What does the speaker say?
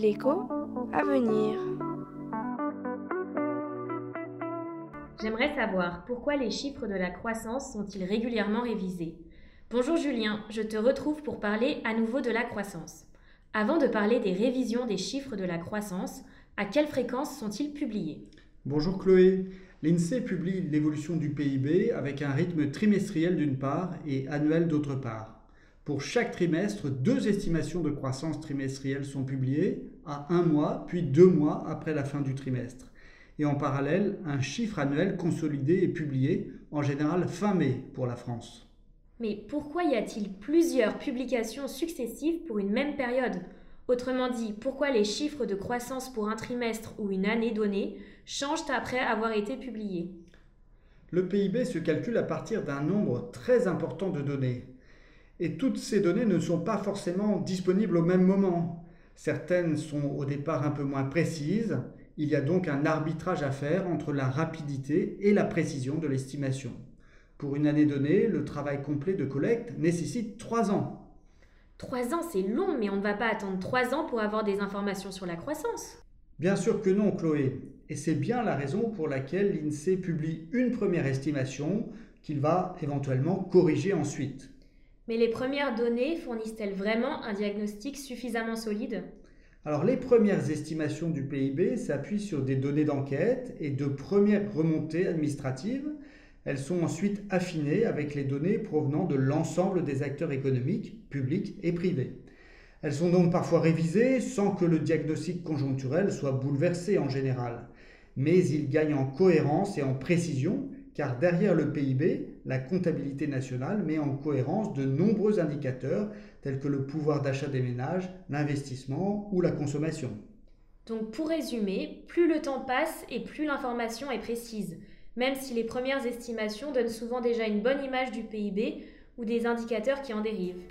L'écho à venir. J'aimerais savoir pourquoi les chiffres de la croissance sont-ils régulièrement révisés Bonjour Julien, je te retrouve pour parler à nouveau de la croissance. Avant de parler des révisions des chiffres de la croissance, à quelle fréquence sont-ils publiés? Bonjour Chloé. L'INSEE publie l'évolution du PIB avec un rythme trimestriel d'une part et annuel d'autre part. Pour chaque trimestre, deux estimations de croissance trimestrielle sont publiées à un mois puis deux mois après la fin du trimestre. Et en parallèle, un chiffre annuel consolidé est publié, en général fin mai pour la France. Mais pourquoi y a-t-il plusieurs publications successives pour une même période? Autrement dit, pourquoi les chiffres de croissance pour un trimestre ou une année donnée changent après avoir été publiés? Le PIB se calcule à partir d'un nombre très important de données. Et toutes ces données ne sont pas forcément disponibles au même moment. Certaines sont au départ un peu moins précises. Il y a donc un arbitrage à faire entre la rapidité et la précision de l'estimation. Pour une année donnée, le travail complet de collecte nécessite trois ans. Trois ans, c'est long, mais on ne va pas attendre trois ans pour avoir des informations sur la croissance. Bien sûr que non, Chloé. Et c'est bien la raison pour laquelle l'INSEE publie une première estimation qu'il va éventuellement corriger ensuite. Mais les premières données fournissent-elles vraiment un diagnostic suffisamment solide? Alors les premières estimations du PIB s'appuient sur des données d'enquête et de premières remontées administratives elles sont ensuite affinées avec les données provenant de l'ensemble des acteurs économiques, publics et privés. Elles sont donc parfois révisées sans que le diagnostic conjoncturel soit bouleversé en général. Mais il gagne en cohérence et en précision car derrière le PIB, la comptabilité nationale met en cohérence de nombreux indicateurs tels que le pouvoir d'achat des ménages, l'investissement ou la consommation. Donc pour résumer, plus le temps passe et plus l'information est précise même si les premières estimations donnent souvent déjà une bonne image du PIB ou des indicateurs qui en dérivent.